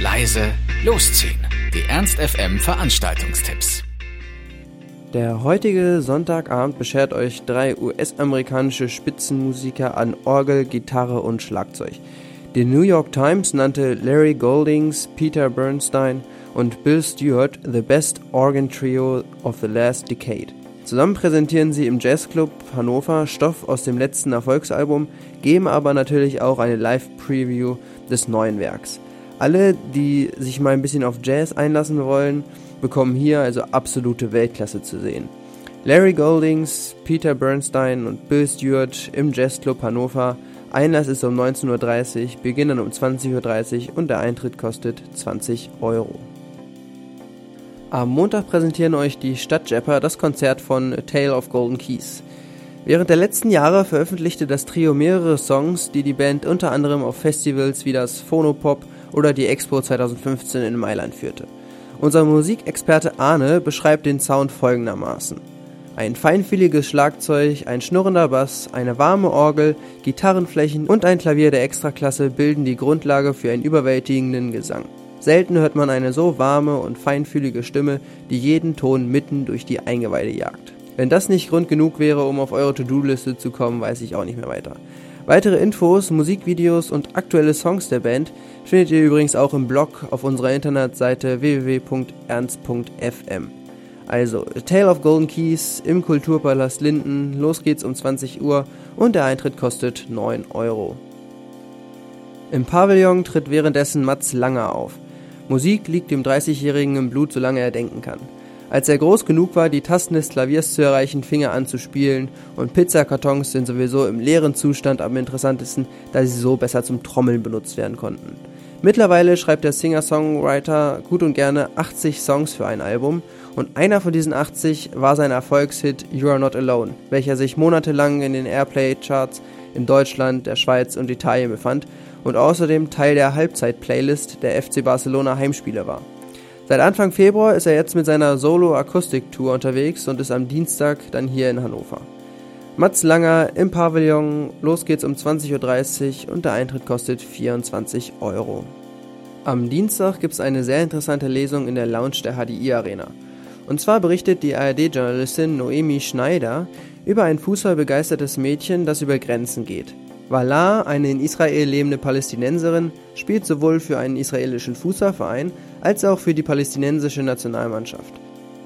leise, losziehen. Die Ernst FM Veranstaltungstipps. Der heutige Sonntagabend beschert euch drei US-amerikanische Spitzenmusiker an Orgel, Gitarre und Schlagzeug. Die New York Times nannte Larry Goldings, Peter Bernstein und Bill Stewart the best organ trio of the last decade. Zusammen präsentieren sie im Jazzclub Hannover Stoff aus dem letzten Erfolgsalbum, geben aber natürlich auch eine Live-Preview des neuen Werks. Alle, die sich mal ein bisschen auf Jazz einlassen wollen, bekommen hier also absolute Weltklasse zu sehen. Larry Goldings, Peter Bernstein und Bill Stewart im Jazzclub Hannover. Einlass ist um 19.30 Uhr, Beginn um 20.30 Uhr und der Eintritt kostet 20 Euro. Am Montag präsentieren euch die Stadtjapper das Konzert von A Tale of Golden Keys. Während der letzten Jahre veröffentlichte das Trio mehrere Songs, die die Band unter anderem auf Festivals wie das Phonopop oder die Expo 2015 in Mailand führte. Unser Musikexperte Arne beschreibt den Sound folgendermaßen. Ein feinfühliges Schlagzeug, ein schnurrender Bass, eine warme Orgel, Gitarrenflächen und ein Klavier der Extraklasse bilden die Grundlage für einen überwältigenden Gesang. Selten hört man eine so warme und feinfühlige Stimme, die jeden Ton mitten durch die Eingeweide jagt. Wenn das nicht Grund genug wäre, um auf eure To-Do-Liste zu kommen, weiß ich auch nicht mehr weiter. Weitere Infos, Musikvideos und aktuelle Songs der Band findet ihr übrigens auch im Blog auf unserer Internetseite www.ernst.fm. Also, A Tale of Golden Keys im Kulturpalast Linden, los geht's um 20 Uhr und der Eintritt kostet 9 Euro. Im Pavillon tritt währenddessen Mats Langer auf. Musik liegt dem 30-Jährigen im Blut, solange er denken kann. Als er groß genug war, die Tasten des Klaviers zu erreichen, fing er an zu spielen und Pizzakartons sind sowieso im leeren Zustand am interessantesten, da sie so besser zum Trommeln benutzt werden konnten. Mittlerweile schreibt der Singer-Songwriter gut und gerne 80 Songs für ein Album und einer von diesen 80 war sein Erfolgshit You Are Not Alone, welcher sich monatelang in den Airplay-Charts in Deutschland, der Schweiz und Italien befand und außerdem Teil der Halbzeit-Playlist der FC Barcelona Heimspiele war. Seit Anfang Februar ist er jetzt mit seiner Solo-Akustik-Tour unterwegs und ist am Dienstag dann hier in Hannover. Mats Langer im Pavillon, los geht's um 20.30 Uhr und der Eintritt kostet 24 Euro. Am Dienstag gibt's eine sehr interessante Lesung in der Lounge der HDI Arena. Und zwar berichtet die ARD-Journalistin Noemi Schneider über ein fußballbegeistertes Mädchen, das über Grenzen geht. Vala, eine in Israel lebende Palästinenserin, spielt sowohl für einen israelischen Fußballverein als auch für die palästinensische Nationalmannschaft.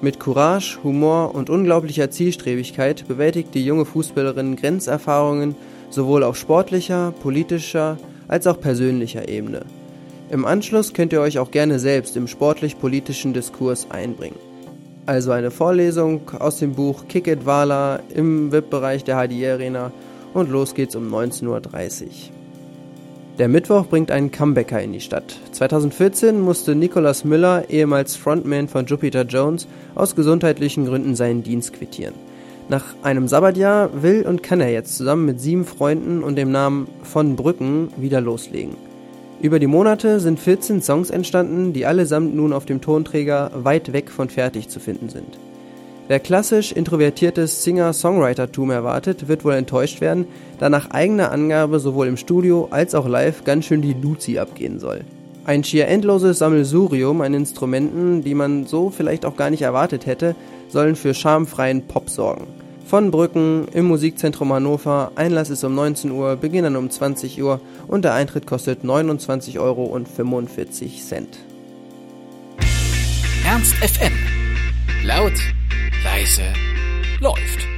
Mit Courage, Humor und unglaublicher Zielstrebigkeit bewältigt die junge Fußballerin Grenzerfahrungen sowohl auf sportlicher, politischer als auch persönlicher Ebene. Im Anschluss könnt ihr euch auch gerne selbst im sportlich-politischen Diskurs einbringen. Also eine Vorlesung aus dem Buch Kick It Wala im VIP-Bereich der HDI Arena und los geht's um 19.30 Uhr. Der Mittwoch bringt einen Comebacker in die Stadt. 2014 musste Nicolas Müller, ehemals Frontman von Jupiter Jones, aus gesundheitlichen Gründen seinen Dienst quittieren. Nach einem Sabbatjahr will und kann er jetzt zusammen mit sieben Freunden und dem Namen von Brücken wieder loslegen. Über die Monate sind 14 Songs entstanden, die allesamt nun auf dem Tonträger weit weg von fertig zu finden sind. Wer klassisch introvertiertes Singer-Songwriter-Tum erwartet, wird wohl enttäuscht werden, da nach eigener Angabe sowohl im Studio als auch live ganz schön die Luzi abgehen soll. Ein schier endloses Sammelsurium an Instrumenten, die man so vielleicht auch gar nicht erwartet hätte, sollen für schamfreien Pop sorgen. Von Brücken im Musikzentrum Hannover, Einlass ist um 19 Uhr, Beginn dann um 20 Uhr und der Eintritt kostet 29,45 Euro. Ernst FM. Laut leise läuft.